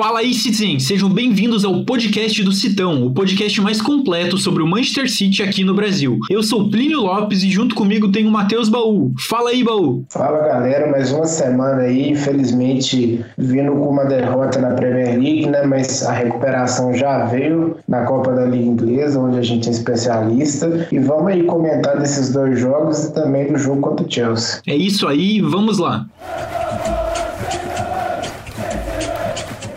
Fala aí, Citizen! Sejam bem-vindos ao podcast do Citão, o podcast mais completo sobre o Manchester City aqui no Brasil. Eu sou Plínio Lopes e junto comigo tem o Matheus Baú. Fala aí, Baú! Fala galera, mais uma semana aí, infelizmente vindo com uma derrota na Premier League, né? Mas a recuperação já veio na Copa da Liga Inglesa, onde a gente é especialista. E vamos aí comentar desses dois jogos e também do jogo contra o Chelsea. É isso aí, vamos lá!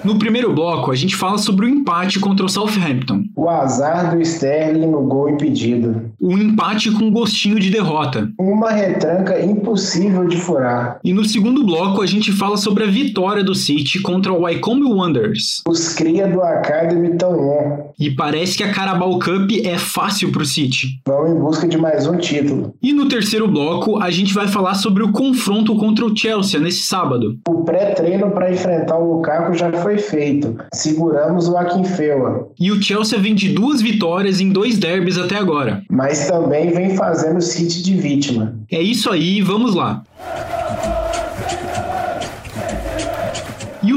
No primeiro bloco, a gente fala sobre o empate contra o Southampton. O azar do Sterling no gol impedido. O empate com gostinho de derrota. Uma retranca impossível de furar. E no segundo bloco, a gente fala sobre a vitória do City contra o Wycombe Wanderers. Os cria do Academy tão on. E parece que a Carabao Cup é fácil pro City. Vão em busca de mais um título. E no terceiro bloco, a gente vai falar sobre o confronto contra o Chelsea nesse sábado. O pré-treino para enfrentar o Lukaku já foi feito. Seguramos o Akinfewa. E o Chelsea vem de duas vitórias em dois derbys até agora. Mas também vem fazendo o City de vítima. É isso aí, vamos lá.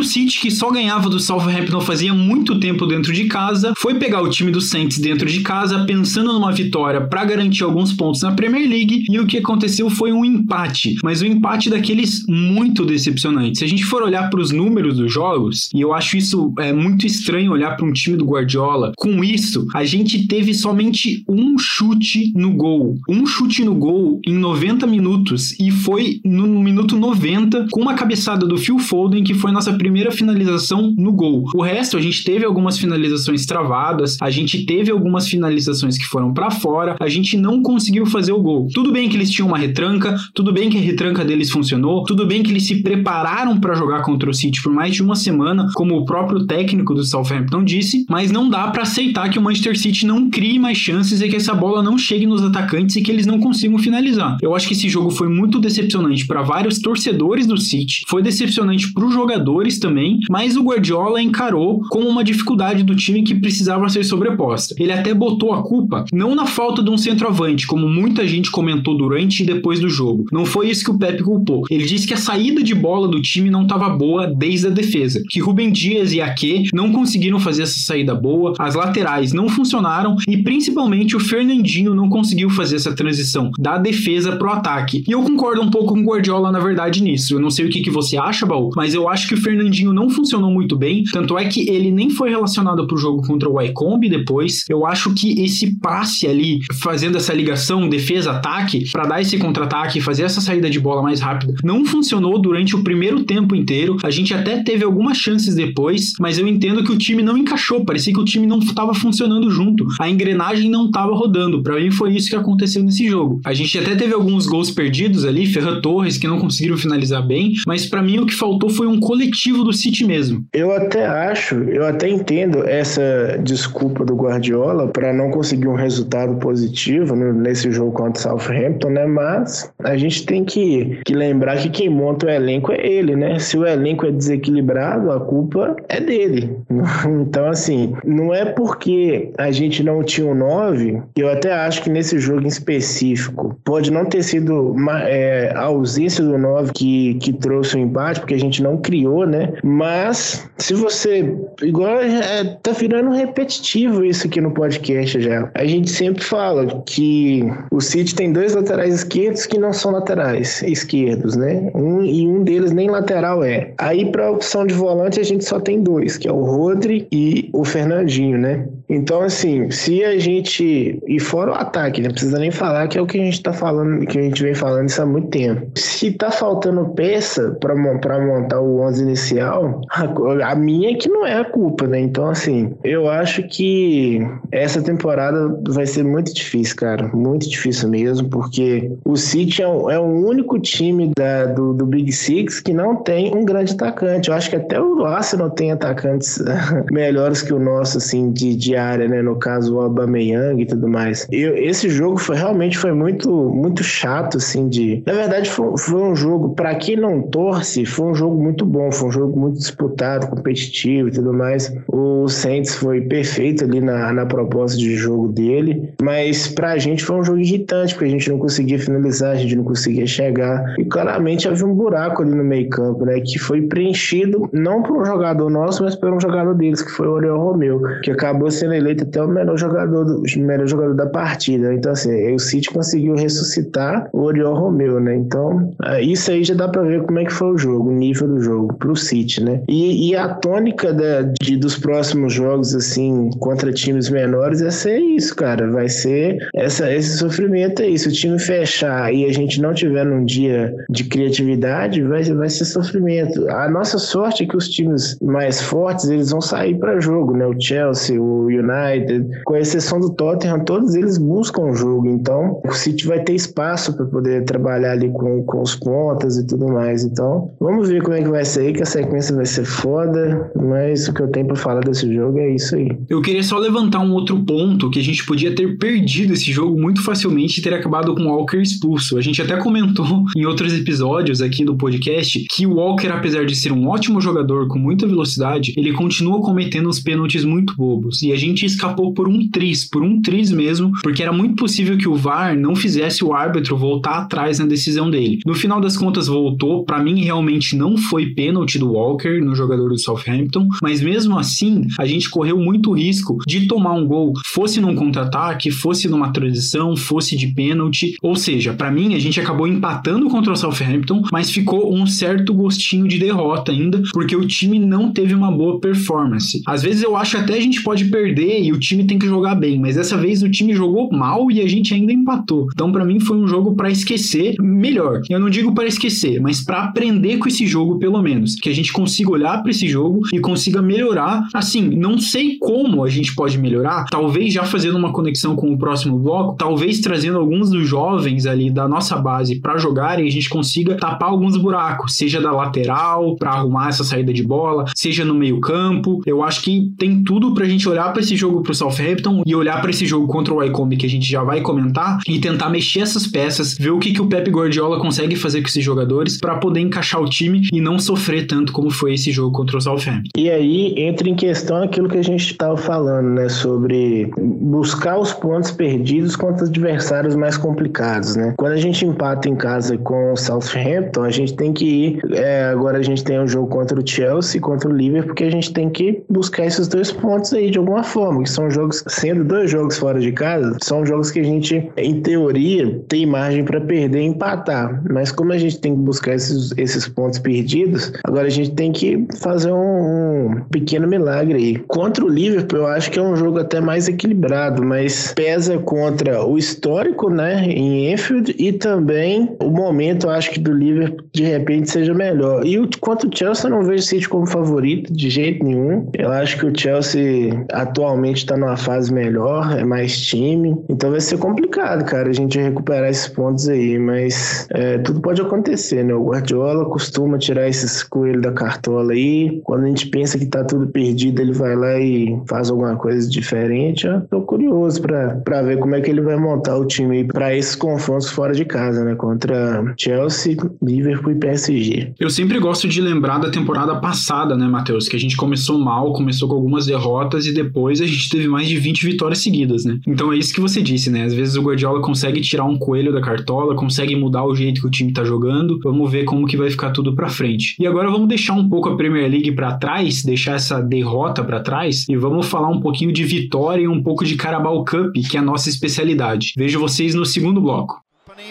City, que só ganhava do Southampton fazia muito tempo dentro de casa, foi pegar o time do Saints dentro de casa, pensando numa vitória para garantir alguns pontos na Premier League, e o que aconteceu foi um empate, mas um empate daqueles muito decepcionantes. Se a gente for olhar para os números dos jogos, e eu acho isso é muito estranho olhar para um time do Guardiola, com isso, a gente teve somente um chute no gol. Um chute no gol em 90 minutos, e foi no minuto 90, com uma cabeçada do Phil Foden, que foi nossa primeira finalização no gol. O resto, a gente teve algumas finalizações travadas, a gente teve algumas finalizações que foram para fora, a gente não conseguiu fazer o gol. Tudo bem que eles tinham uma retranca, tudo bem que a retranca deles funcionou, tudo bem que eles se prepararam para jogar contra o City por mais de uma semana, como o próprio técnico do Southampton disse, mas não dá para aceitar que o Manchester City não crie mais chances e que essa bola não chegue nos atacantes e que eles não consigam finalizar. Eu acho que esse jogo foi muito decepcionante para vários torcedores do City, foi decepcionante para os jogadores também, mas o Guardiola encarou como uma dificuldade do time que precisava ser sobreposta. Ele até botou a culpa não na falta de um centroavante, como muita gente comentou durante e depois do jogo. Não foi isso que o Pepe culpou. Ele disse que a saída de bola do time não estava boa desde a defesa, que Rubem Dias e Ake não conseguiram fazer essa saída boa, as laterais não funcionaram e principalmente o Fernandinho não conseguiu fazer essa transição da defesa pro ataque. E eu concordo um pouco com o Guardiola na verdade nisso. Eu não sei o que, que você acha, Baú, mas eu acho que o Fernandinho Fernandinho não funcionou muito bem, tanto é que ele nem foi relacionado para o jogo contra o Wycombe depois. Eu acho que esse passe ali, fazendo essa ligação defesa-ataque, para dar esse contra-ataque, fazer essa saída de bola mais rápida, não funcionou durante o primeiro tempo inteiro. A gente até teve algumas chances depois, mas eu entendo que o time não encaixou, parecia que o time não estava funcionando junto, a engrenagem não estava rodando. Para mim foi isso que aconteceu nesse jogo. A gente até teve alguns gols perdidos ali, Ferran Torres que não conseguiram finalizar bem, mas para mim o que faltou foi um coletivo do City mesmo. Eu até acho, eu até entendo essa desculpa do Guardiola para não conseguir um resultado positivo nesse jogo contra o Southampton, né? Mas a gente tem que, que lembrar que quem monta o elenco é ele, né? Se o elenco é desequilibrado, a culpa é dele. Então, assim, não é porque a gente não tinha um 9, eu até acho que nesse jogo em específico pode não ter sido uma, é, a ausência do 9 que, que trouxe o empate, porque a gente não criou, né? Mas se você. Igual é, tá virando repetitivo isso aqui no podcast já. A gente sempre fala que o City tem dois laterais esquerdos que não são laterais esquerdos, né? Um, e um deles nem lateral é. Aí, pra opção de volante, a gente só tem dois, que é o Rodri e o Fernandinho, né? Então, assim, se a gente. E fora o ataque, não precisa nem falar que é o que a gente tá falando, que a gente vem falando isso há muito tempo. Se tá faltando peça para montar o 11 inicial, a, a minha é que não é a culpa, né? Então, assim, eu acho que essa temporada vai ser muito difícil, cara. Muito difícil mesmo, porque o City é, o, é o único time da, do, do Big Six que não tem um grande atacante. Eu acho que até o Arsenal tem atacantes melhores que o nosso, assim, de, de área, né? No caso, o Aubameyang e tudo mais. Eu, esse jogo foi realmente foi muito, muito chato, assim, de... Na verdade, foi, foi foi um jogo, para quem não torce, foi um jogo muito bom, foi um jogo muito disputado, competitivo e tudo mais. O Saints foi perfeito ali na, na proposta de jogo dele, mas pra gente foi um jogo irritante, porque a gente não conseguia finalizar, a gente não conseguia chegar. E claramente havia um buraco ali no meio-campo, né? Que foi preenchido não por um jogador nosso, mas por um jogador deles, que foi o Oriol Romeu, que acabou sendo eleito até o melhor jogador, do, melhor jogador da partida. Então, assim, o City conseguiu ressuscitar o Oriol Romeu, né? Então, isso aí já dá pra ver como é que foi o jogo, o nível do jogo pro City, né? E, e a tônica da, de, dos próximos jogos, assim, contra times menores, é ser isso, cara. Vai ser essa, esse sofrimento aí. Se o time fechar e a gente não tiver num dia de criatividade, vai, vai ser sofrimento. A nossa sorte é que os times mais fortes, eles vão sair para jogo, né? O Chelsea, o United, com exceção do Tottenham, todos eles buscam o jogo. Então, o City vai ter espaço para poder trabalhar ali com, com os pontas e tudo mais. Então, vamos ver como é que vai ser aí, que a sequência vai ser foda, mas o que eu tenho para falar desse jogo é isso aí. Eu queria só levantar um outro ponto que a gente podia ter perdido esse jogo muito facilmente e ter acabado com o Walker expulso. A gente até comentou em outros episódios aqui do podcast que o Walker, apesar de ser um ótimo jogador com muita velocidade, ele continua cometendo uns pênaltis muito bobos. E a gente escapou por um tris, por um tris mesmo, porque era muito possível que o VAR não fizesse o árbitro voltar atrás na decisão dele. No final das contas, voltou. Para mim, realmente não foi pênalti do Walker no jogador do Southampton, mas mesmo assim, a gente correu muito risco de tomar um gol, fosse num contra-ataque, fosse numa transição, fosse de pênalti. Ou seja, para mim, a gente acabou empatando contra o Southampton, mas ficou um certo gostinho de derrota ainda, porque o time não teve uma boa performance. Às vezes eu acho até a gente pode perder e o time tem que jogar bem, mas dessa vez o time jogou mal e a gente ainda empatou. Então, para mim, foi um jogo para esquecer melhor. Eu não digo para esquecer, mas para aprender com esse jogo, pelo menos. Que a gente consiga olhar para esse jogo e consiga melhorar. Assim, não sei como a gente pode melhorar, talvez já fazendo uma conexão com o próximo bloco, talvez trazendo alguns dos jovens ali da nossa base para jogarem, a gente consiga tapar alguns buracos, seja da lateral, para arrumar essa saída de bola, seja no meio-campo. Eu acho que tem tudo pra gente olhar para esse jogo pro Southampton e olhar para esse jogo contra o Wycombe que a gente já vai comentar e tentar mexer essas peças, ver o que, que o Pep Guardiola consegue fazer com esses jogadores para poder encaixar o time e não sofrer tanto como foi esse jogo contra o Southampton. E aí entra em questão aquilo que a gente estava falando, né, sobre buscar os pontos perdidos contra os adversários mais complicados, né? Quando a gente empata em casa com o Southampton, a gente tem que ir. É, agora a gente tem um jogo contra o Chelsea, contra o Liverpool, porque a gente tem que buscar esses dois pontos aí de alguma forma, que são jogos, sendo dois jogos fora de casa, são jogos que a gente, em teoria, tem margem para perder e empatar. Mas como a gente tem que buscar esses, esses pontos perdidos, agora a gente tem que fazer um, um pequeno milagre aí. Contra o Liverpool, eu acho que é um jogo até mais equilibrado, mas pesa contra o histórico, né, em Enfield e também o momento, eu acho que do Liverpool de repente seja melhor. E o, quanto o Chelsea, eu não vejo o City como favorito de jeito nenhum. Eu acho que o Chelsea atualmente está numa fase melhor, é mais time, então vai ser complicado, cara, a gente recuperar esses pontos aí, mas é, tudo pode acontecer, né? O Guardiola costuma tirar esses coelhos da cartola aí, quando a gente pensa que tá tudo perdido, ele vai lá e faz alguma coisa diferente. Eu tô curioso para ver como é que ele vai montar o time para esses confrontos fora de casa, né? Contra Chelsea, Liverpool e PSG. Eu sempre gosto de lembrar da temporada passada, né, Matheus? Que a gente começou mal, começou com algumas derrotas e depois a gente teve mais de 20 vitórias seguidas, né? Então é isso que você disse, né? Às vezes o Guardiola consegue tirar um coelho da cartola, consegue mudar o jeito que o time tá jogando. Vamos ver como que vai ficar tudo para frente. E agora vamos deixar um pouco a Premier League para trás, deixar essa derrota para trás e vamos falar um pouquinho de vitória e um pouco de Carabao Cup, que é a nossa especialidade. Vejo vocês no segundo bloco.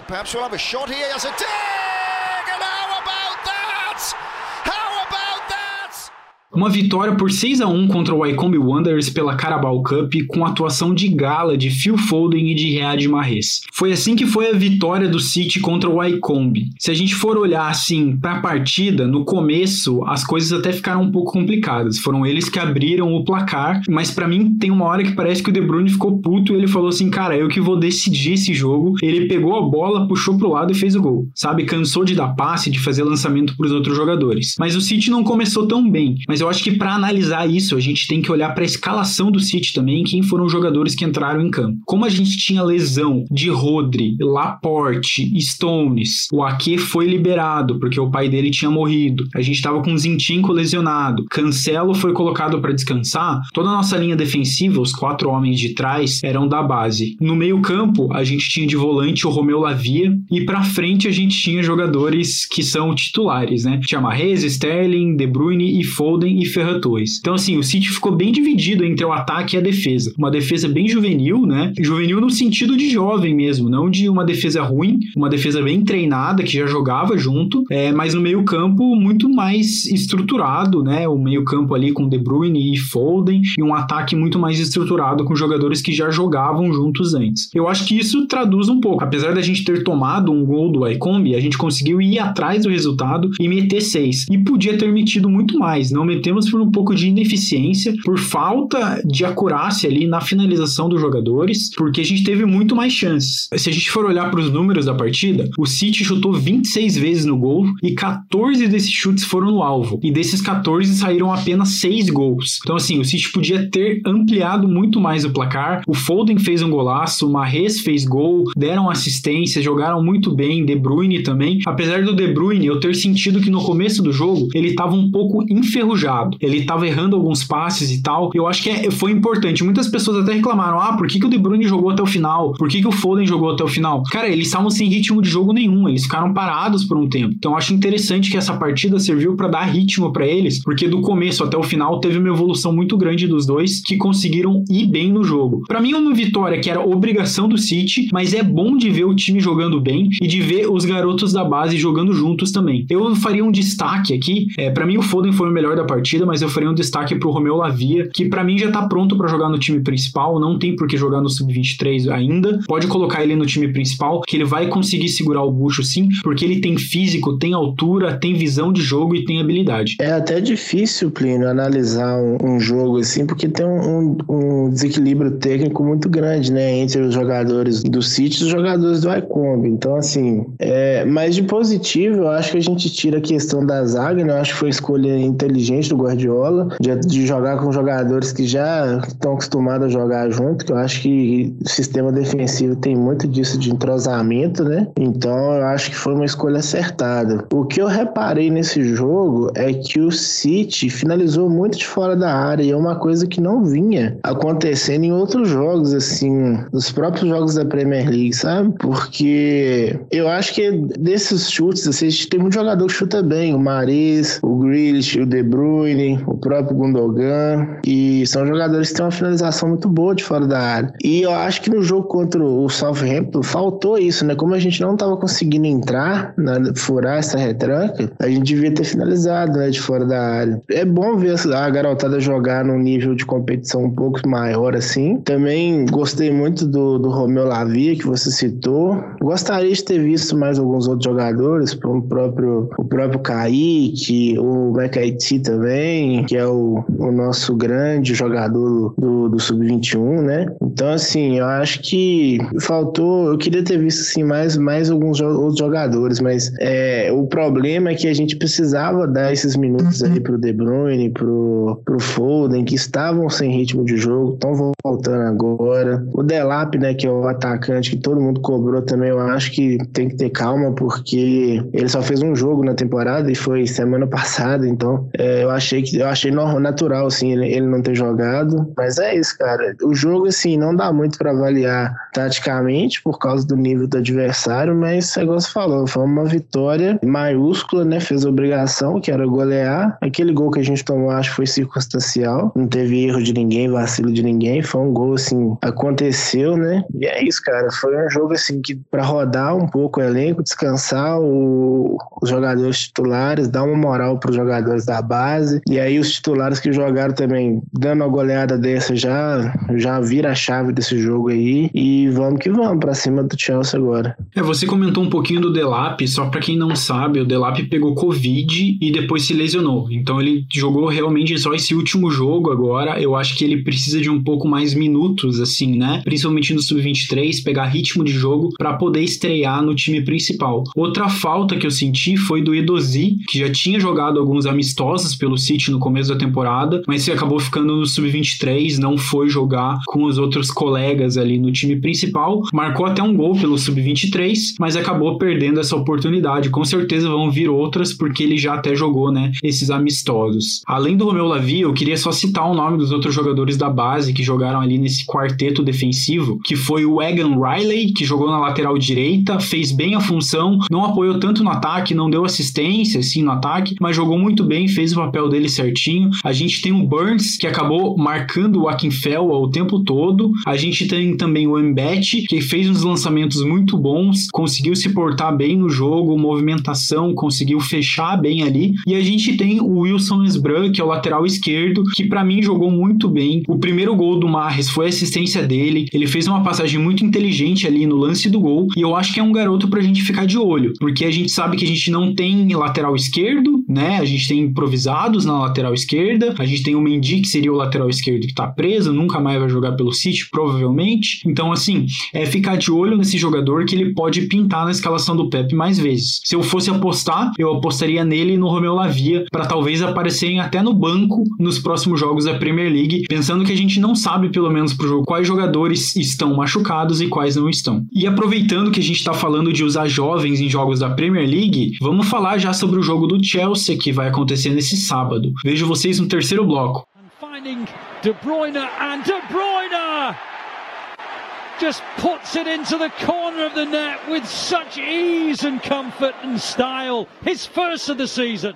Perhaps we'll have a shot here. Uma vitória por 6 a 1 contra o Wycombe Wanderers pela Carabao Cup com atuação de gala de Phil Foden e de Riyad Mahrez. Foi assim que foi a vitória do City contra o Wycombe. Se a gente for olhar assim para a partida, no começo as coisas até ficaram um pouco complicadas. Foram eles que abriram o placar, mas para mim tem uma hora que parece que o De Bruyne ficou puto e ele falou assim: "Cara, eu que vou decidir esse jogo". Ele pegou a bola, puxou pro lado e fez o gol. Sabe, cansou de dar passe, de fazer lançamento para os outros jogadores. Mas o City não começou tão bem, mas eu acho que para analisar isso, a gente tem que olhar para a escalação do City também, quem foram os jogadores que entraram em campo. Como a gente tinha lesão de Rodri, Laporte, Stones, o Ake foi liberado porque o pai dele tinha morrido. A gente estava com Zinchenko lesionado. Cancelo foi colocado para descansar. Toda a nossa linha defensiva, os quatro homens de trás, eram da base. No meio-campo, a gente tinha de volante o Romeu Lavia e para frente a gente tinha jogadores que são titulares, né? Tinha Mahrez, Sterling, De Bruyne e Foden e Ferran Torres. Então assim, o City ficou bem dividido entre o ataque e a defesa. Uma defesa bem juvenil, né? Juvenil no sentido de jovem mesmo, não de uma defesa ruim, uma defesa bem treinada que já jogava junto, é, mas no meio-campo muito mais estruturado, né? O meio-campo ali com De Bruyne e Foden e um ataque muito mais estruturado com jogadores que já jogavam juntos antes. Eu acho que isso traduz um pouco. Apesar da gente ter tomado um gol do Iconbi, a gente conseguiu ir atrás do resultado e meter seis. E podia ter metido muito mais. Não metemos por um pouco de ineficiência, por falta de acurácia ali na finalização dos jogadores, porque a gente teve muito mais chances. Se a gente for olhar para os números da partida, o City chutou 26 vezes no gol e 14 desses chutes foram no alvo. E desses 14 saíram apenas 6 gols. Então, assim, o City podia ter ampliado muito mais o placar. O Foden fez um golaço, o Mahrez fez gol, deram assistência, jogaram muito bem, De Bruyne também. Apesar do De Bruyne eu ter sentido que no começo do jogo ele estava um pouco enferrujado. Ele estava errando alguns passes e tal. Eu acho que é, foi importante. Muitas pessoas até reclamaram: ah, por que, que o De Bruyne jogou até o final? Por que, que o Foden jogou até o final? Cara, eles estavam sem ritmo de jogo nenhum. Eles ficaram parados por um tempo. Então acho interessante que essa partida serviu para dar ritmo para eles, porque do começo até o final teve uma evolução muito grande dos dois que conseguiram ir bem no jogo. Para mim, uma vitória que era obrigação do City, mas é bom de ver o time jogando bem e de ver os garotos da base jogando juntos também. Eu faria um destaque aqui. É, para mim, o Foden foi o melhor da partida, mas eu faria um destaque pro Romeu Lavia, que para mim já tá pronto para jogar no time principal. Não tem por que jogar no sub-23 ainda. Pode colocar ele no time principal, que ele vai conseguir segurar o bucho sim, porque ele tem físico, tem altura, tem visão de jogo e tem habilidade. É até difícil, Plínio, analisar um, um jogo assim, porque tem um, um, desequilíbrio técnico muito grande, né, entre os jogadores do City e os jogadores do Icombi. Então, assim, é, mas de positivo, eu acho que a gente tira a questão da zaga, né? Eu acho que foi escolha inteligente do Guardiola, de, de jogar com jogadores que já estão acostumados a jogar junto, que eu acho que o sistema defensivo tem muito disso de entrosamento, né? Então, eu acho que foi uma escolha acertada. O que eu reparei nesse jogo é que o City finalizou muito de fora da área e é uma coisa que não vinha acontecendo em outros jogos, assim, nos próprios jogos da Premier League, sabe? Porque eu acho que desses chutes, assim, tem muito jogador que chuta bem, o Maris, o Grealish, o De Bruyne, o próprio Gundogan, e são jogadores que têm uma finalização muito boa de fora da área. E eu acho que no jogo contra o Southampton faltou isso, né? Como a gente não estava conseguindo entrar, né, furar essa retranca, a gente devia ter finalizado, né, de fora da área. É bom ver a garotada jogar num nível de competição um pouco maior assim. Também gostei muito do, do Romeu Lavia, que você citou. Gostaria de ter visto mais alguns outros jogadores, o próprio, o próprio Kaique, o Mekaiti também, que é o, o nosso grande jogador do, do Sub-21, né? Então, assim, eu acho que faltou. Eu queria ter visto assim, mais, mais alguns outros jogadores, mas é, o problema é que a gente precisava dar esses minutos aí pro De Bruyne, pro, pro Foden, que estavam sem ritmo de jogo, estão voltando agora. O Delap, né, que é o atacante que todo mundo cobrou também, eu acho que tem que ter calma, porque ele só fez um jogo na temporada e foi semana passada, então é, eu achei que eu achei natural, assim, ele, ele não ter jogado. Mas é isso, cara. O jogo, assim, não dá muito para avaliar taticamente por causa do nível do adversário, mas, igual você falou, foi uma vitória maiúscula, né? Fez obrigação, que era golear. Aquele gol que a gente tomou, acho que foi circunstancial. Não teve erro de ninguém, vacilo de ninguém. Foi um gol, assim, aconteceu, né? E é isso, cara. Foi um jogo, assim, que para rodar um pouco o elenco, descansar o, os jogadores titulares, dar uma moral para os jogadores da base. E aí os titulares que jogaram também, dando uma goleada dessa, já, já vira a chave desse jogo aí. E vamos que vamos para cima do Chelsea agora. É, você comentou um pouquinho do Delap, só para quem não sabe, o Delap pegou Covid e depois se lesionou. Então ele jogou realmente só esse último jogo agora. Eu acho que ele precisa de um pouco mais minutos, assim, né? Principalmente no Sub-23, pegar ritmo de jogo para poder estrear no time principal. Outra falta que eu senti foi do Edozi, que já tinha jogado alguns amistosos pelo pelo City no começo da temporada, mas acabou ficando no sub-23, não foi jogar com os outros colegas ali no time principal. Marcou até um gol pelo sub-23, mas acabou perdendo essa oportunidade. Com certeza vão vir outras, porque ele já até jogou, né, esses amistosos. Além do Romeu Lavia, eu queria só citar o nome dos outros jogadores da base que jogaram ali nesse quarteto defensivo, que foi o Egan Riley, que jogou na lateral direita, fez bem a função, não apoiou tanto no ataque, não deu assistência assim no ataque, mas jogou muito bem, fez o papel dele certinho. A gente tem o Burns, que acabou marcando o Akinfel o tempo todo. A gente tem também o Embete, que fez uns lançamentos muito bons, conseguiu se portar bem no jogo, movimentação, conseguiu fechar bem ali. E a gente tem o Wilson Esbran, que é o lateral esquerdo, que para mim jogou muito bem. O primeiro gol do Marres foi assistência dele. Ele fez uma passagem muito inteligente ali no lance do gol. E eu acho que é um garoto pra gente ficar de olho, porque a gente sabe que a gente não tem lateral esquerdo, né? A gente tem improvisados na lateral esquerda. A gente tem o Mendy, que seria o lateral esquerdo que tá preso, nunca mais vai jogar pelo City, provavelmente. Então, assim, é ficar de olho nesse jogador que ele pode pintar na escalação do Pep mais vezes. Se eu fosse apostar, eu apostaria nele e no Romeu Lavia para talvez aparecerem até no banco nos próximos jogos da Premier League, pensando que a gente não sabe, pelo menos pro jogo, quais jogadores estão machucados e quais não estão. E aproveitando que a gente tá falando de usar jovens em jogos da Premier League, vamos falar já sobre o jogo do Chelsea que vai acontecer nesse sábado. Vejo vocês no terceiro bloco. De Bruyne and De Bruyne just puts it into the corner of the net with such ease and comfort and style. His first of the season.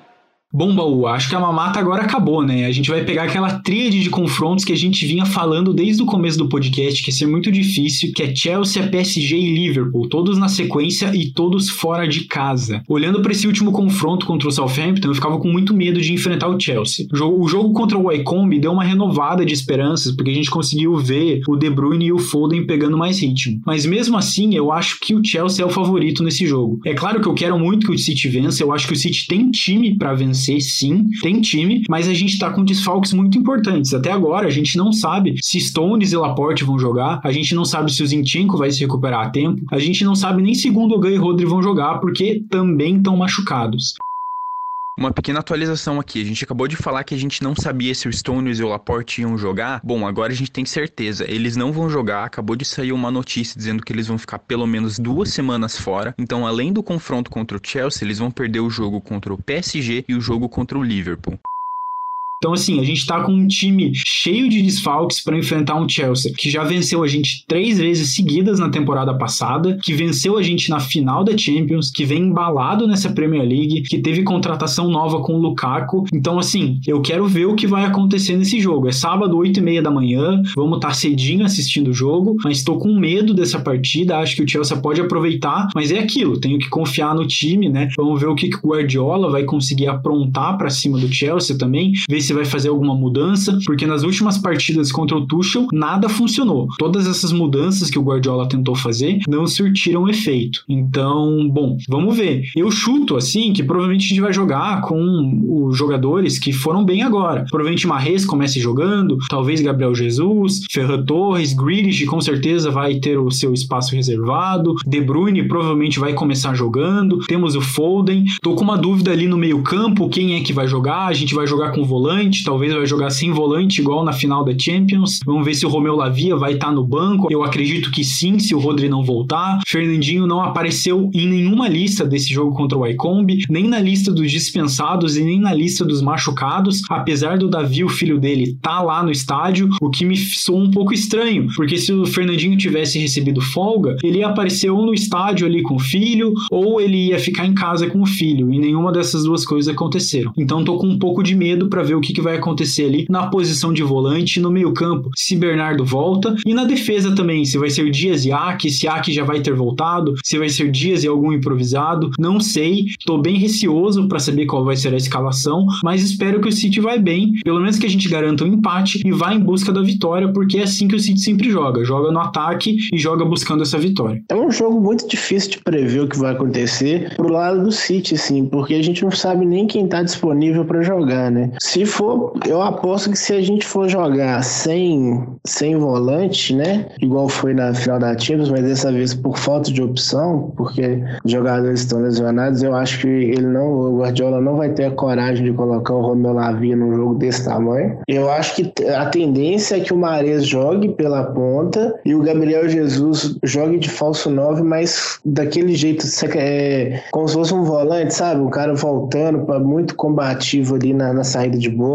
Bom, Baú, acho que a mamata agora acabou, né? A gente vai pegar aquela tríade de confrontos que a gente vinha falando desde o começo do podcast, que ia ser muito difícil, que é Chelsea, PSG e Liverpool, todos na sequência e todos fora de casa. Olhando para esse último confronto contra o Southampton, eu ficava com muito medo de enfrentar o Chelsea. O jogo, o jogo contra o Wycombe deu uma renovada de esperanças, porque a gente conseguiu ver o De Bruyne e o Foden pegando mais ritmo. Mas mesmo assim, eu acho que o Chelsea é o favorito nesse jogo. É claro que eu quero muito que o City vença, eu acho que o City tem time para vencer vencer, sim, tem time, mas a gente tá com desfalques muito importantes. Até agora, a gente não sabe se Stones e Laporte vão jogar, a gente não sabe se o Zinchenko vai se recuperar a tempo, a gente não sabe nem se Gundogan e Rodri vão jogar, porque também estão machucados. Uma pequena atualização aqui. A gente acabou de falar que a gente não sabia se o Stones e o Laporte iam jogar. Bom, agora a gente tem certeza. Eles não vão jogar. Acabou de sair uma notícia dizendo que eles vão ficar pelo menos duas semanas fora. Então, além do confronto contra o Chelsea, eles vão perder o jogo contra o PSG e o jogo contra o Liverpool. Então, assim, a gente tá com um time cheio de desfalques para enfrentar um Chelsea que já venceu a gente três vezes seguidas na temporada passada, que venceu a gente na final da Champions, que vem embalado nessa Premier League, que teve contratação nova com o Lukaku. Então, assim, eu quero ver o que vai acontecer nesse jogo. É sábado, 8 e meia da manhã, vamos estar tá cedinho assistindo o jogo, mas estou com medo dessa partida. Acho que o Chelsea pode aproveitar, mas é aquilo, tenho que confiar no time, né? Vamos ver o que, que o Guardiola vai conseguir aprontar para cima do Chelsea também, ver se se vai fazer alguma mudança, porque nas últimas partidas contra o Tuchel nada funcionou. Todas essas mudanças que o Guardiola tentou fazer não surtiram efeito. Então, bom, vamos ver. Eu chuto assim que provavelmente a gente vai jogar com os jogadores que foram bem agora. Provavelmente Marres comece jogando, talvez Gabriel Jesus, Ferran Torres, Grealish com certeza vai ter o seu espaço reservado, De Bruyne provavelmente vai começar jogando, temos o Foden. Tô com uma dúvida ali no meio-campo, quem é que vai jogar? A gente vai jogar com volante volante, talvez vai jogar sem volante, igual na final da Champions. Vamos ver se o Romeu Lavia vai estar tá no banco. Eu acredito que sim, se o Rodri não voltar. Fernandinho não apareceu em nenhuma lista desse jogo contra o Wycombe, nem na lista dos dispensados e nem na lista dos machucados, apesar do Davi, o filho dele, tá lá no estádio, o que me soou um pouco estranho, porque se o Fernandinho tivesse recebido folga, ele ou no estádio ali com o filho, ou ele ia ficar em casa com o filho, e nenhuma dessas duas coisas aconteceram. Então tô com um pouco de medo para ver o que que, que vai acontecer ali na posição de volante, no meio-campo, se Bernardo volta, e na defesa também, se vai ser Dias e Aki, se Aki já vai ter voltado, se vai ser Dias e algum improvisado, não sei, tô bem receoso para saber qual vai ser a escalação, mas espero que o City vai bem, pelo menos que a gente garanta um empate e vá em busca da vitória, porque é assim que o City sempre joga, joga no ataque e joga buscando essa vitória. É um jogo muito difícil de prever o que vai acontecer pro lado do City, sim, porque a gente não sabe nem quem tá disponível para jogar, né? Se for, eu aposto que se a gente for jogar sem, sem volante, né? Igual foi na final da Champions, mas dessa vez por falta de opção, porque os jogadores estão lesionados, eu acho que ele não, o Guardiola não vai ter a coragem de colocar o Romeu Lavia num jogo desse tamanho. Eu acho que a tendência é que o Mares jogue pela ponta e o Gabriel Jesus jogue de falso 9, mas daquele jeito, é, como se fosse um volante, sabe? Um cara voltando muito combativo ali na, na, saída de bola,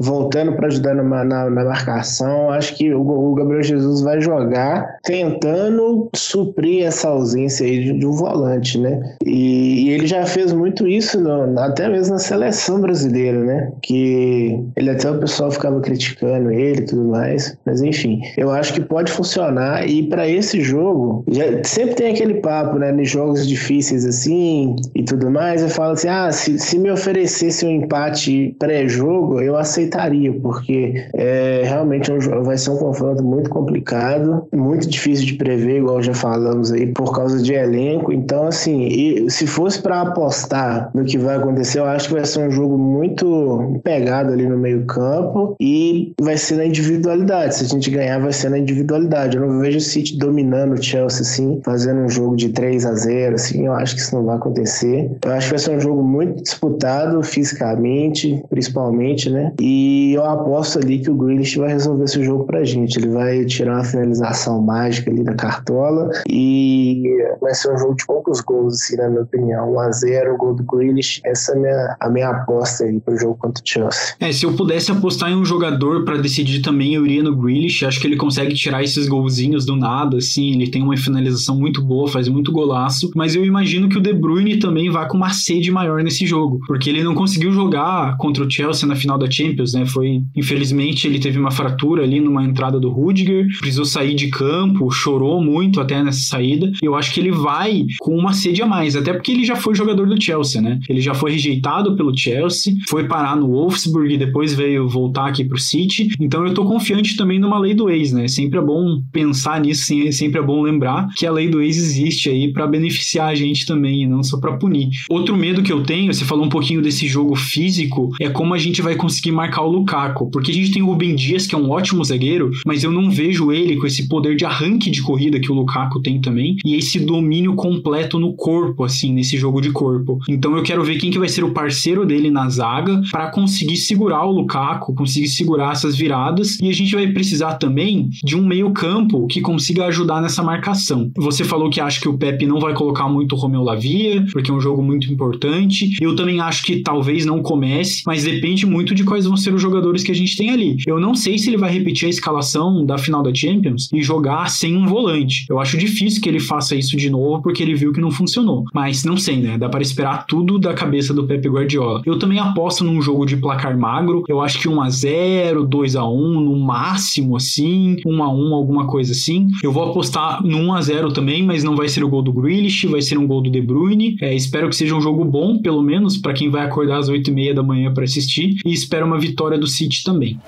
voltando para ajudar na, na, na, marcação. Acho que o, o, Gabriel Jesus vai jogar tentando suprir essa ausência aí de, de um volante, né? E, e, ele já fez muito isso no, até mesmo na seleção brasileira, né? Que ele até o pessoal ficava criticando ele e tudo mais, mas enfim, eu acho que pode funcionar e para esse jogo já, sempre tem aquele papo, né? Nos jogos difíceis assim e tudo mais, eu falo assim, ah, se, se me oferecesse um empate pré-jogo, eu aceitaria, porque é, realmente é vai ser um confronto muito complicado, muito difícil de prever, igual já falamos aí, por causa de elenco. Então, assim, se fosse para apostar no que vai acontecer, eu acho que vai ser um jogo muito pegado ali no meio-campo e vai ser na individualidade. Se a gente ganhar, vai ser na individualidade. Eu não vejo o City dominando o Chelsea, assim, fazendo um jogo de 3 a 0 assim, eu acho que isso não vai acontecer. Eu acho que vai ser um jogo muito disputado fisicamente, principalmente, né? E eu aposto ali que o Grealish vai resolver esse jogo pra gente. Ele vai tirar uma finalização mágica ali da cartola e vai ser um jogo de poucos gols, assim, na minha opinião. 1x0, gol do Grealish. Essa é a minha, a minha aposta aí pro jogo contra o Chelsea. É, se eu pudesse apostar em um jogador para decidir também, eu iria no Grealish. Acho que ele consegue tirar esses golzinhos do nada, assim. Ele tem uma finalização muito boa, faz muito golaço. Mas eu imagino que o De Bruyne também vá com uma sede maior nesse jogo, porque ele não conseguiu jogar contra o Chelsea na final da Champions, né? Foi, infelizmente, ele teve uma fratura ali numa entrada do Rudiger, precisou sair de campo, chorou muito até nessa saída. Eu acho que ele vai com uma sede a mais, até porque ele já foi jogador do Chelsea, né? Ele já foi rejeitado pelo Chelsea, foi parar no Wolfsburg e depois veio voltar aqui pro City. Então eu tô confiante também numa lei do ex, né? Sempre é bom pensar nisso, sempre é bom lembrar que a lei do ex existe aí para beneficiar a gente também, e não só para punir. Outro medo que eu tenho, você falou um pouquinho desse jogo físico, é como a gente vai conseguir marcar o Lukaku, porque a gente tem o Rubem Dias, que é um ótimo zagueiro, mas eu não vejo ele com esse poder de arranque de corrida que o Lukaku tem também, e esse domínio completo no corpo, assim, nesse jogo de corpo. Então eu quero ver quem que vai ser o parceiro dele na zaga para conseguir segurar o Lukaku, conseguir segurar essas viradas, e a gente vai precisar também de um meio-campo que consiga ajudar nessa marcação. Você falou que acha que o Pepe não vai colocar muito o Romeu Lavia, porque é um jogo muito importante. Eu também acho que talvez não comece, mas depende muito de quais vão ser os jogadores que a gente tem ali. Eu não sei se ele vai repetir a escalação da final da Champions e jogar sem um volante. Eu acho difícil que ele faça isso de novo, porque ele viu que não funcionou. Mas não sei, né? Dá para esperar tudo da cabeça do Pepe Guardiola. Eu também aposto num jogo de placar magro. Eu acho que 1 a 0 2 a 1 no máximo, assim. 1 a 1 alguma coisa assim. Eu vou apostar no 1 a 0 também, mas não vai ser o gol do Grealish, vai ser um gol do De Bruyne. É, espero que seja um jogo bom, pelo menos, para quem vai acordar às 8 e meia da manhã para assistir. E espero uma vitória do City também.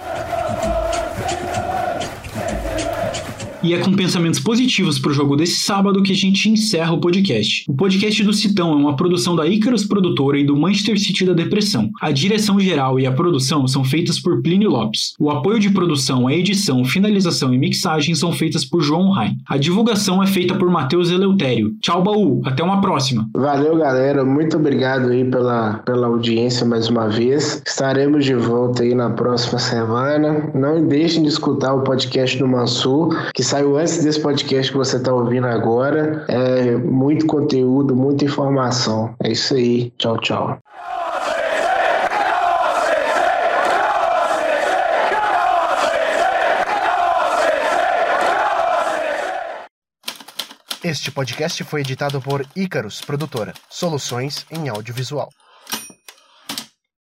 E é com pensamentos positivos para o jogo desse sábado que a gente encerra o podcast. O podcast do Citão é uma produção da Icarus Produtora e do Manchester City da Depressão. A direção geral e a produção são feitas por Plínio Lopes. O apoio de produção, a edição, finalização e mixagem são feitas por João Rain. A divulgação é feita por Matheus Eleutério. Tchau, Baú. Até uma próxima. Valeu, galera. Muito obrigado aí pela, pela audiência mais uma vez. Estaremos de volta aí na próxima semana. Não deixem de escutar o podcast do Mansur, que saiu antes desse podcast que você está ouvindo agora. É muito conteúdo, muita informação. É isso aí. Tchau, tchau. Este podcast foi editado por Icarus Produtora, soluções em audiovisual.